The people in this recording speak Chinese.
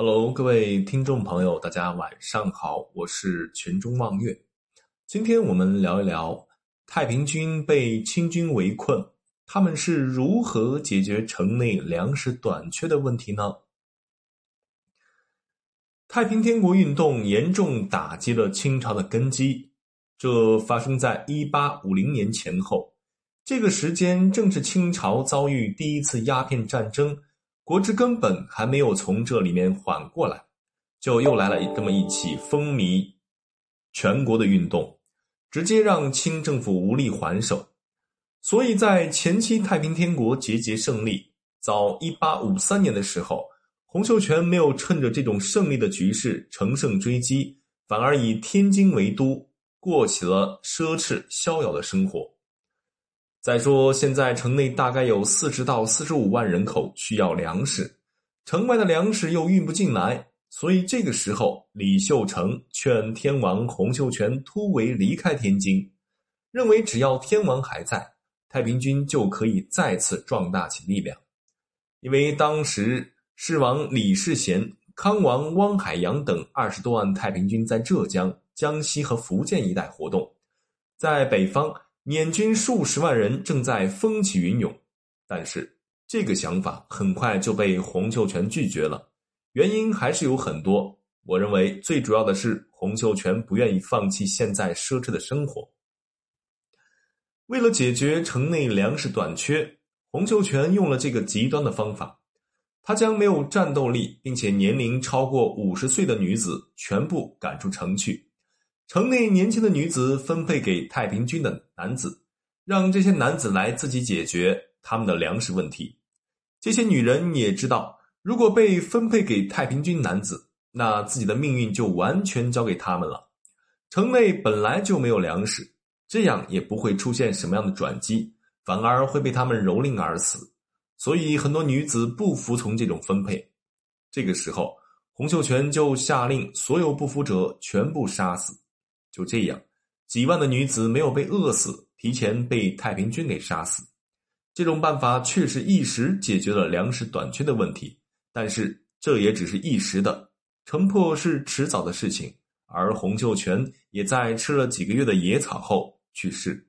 Hello，各位听众朋友，大家晚上好，我是全中望月。今天我们聊一聊太平军被清军围困，他们是如何解决城内粮食短缺的问题呢？太平天国运动严重打击了清朝的根基，这发生在一八五零年前后，这个时间正是清朝遭遇第一次鸦片战争。国之根本还没有从这里面缓过来，就又来了这么一起风靡全国的运动，直接让清政府无力还手。所以在前期太平天国节节胜利，早一八五三年的时候，洪秀全没有趁着这种胜利的局势乘胜追击，反而以天津为都，过起了奢侈逍遥的生活。再说，现在城内大概有四十到四十五万人口需要粮食，城外的粮食又运不进来，所以这个时候，李秀成劝天王洪秀全突围离开天津，认为只要天王还在，太平军就可以再次壮大起力量。因为当时狮王李世贤、康王汪海洋等二十多万太平军在浙江、江西和福建一带活动，在北方。捻军数十万人正在风起云涌，但是这个想法很快就被洪秀全拒绝了。原因还是有很多，我认为最主要的是洪秀全不愿意放弃现在奢侈的生活。为了解决城内粮食短缺，洪秀全用了这个极端的方法，他将没有战斗力并且年龄超过五十岁的女子全部赶出城去。城内年轻的女子分配给太平军的男子，让这些男子来自己解决他们的粮食问题。这些女人也知道，如果被分配给太平军男子，那自己的命运就完全交给他们了。城内本来就没有粮食，这样也不会出现什么样的转机，反而会被他们蹂躏而死。所以很多女子不服从这种分配。这个时候，洪秀全就下令所有不服者全部杀死。就这样，几万的女子没有被饿死，提前被太平军给杀死。这种办法确实一时解决了粮食短缺的问题，但是这也只是一时的，城破是迟早的事情。而洪秀全也在吃了几个月的野草后去世。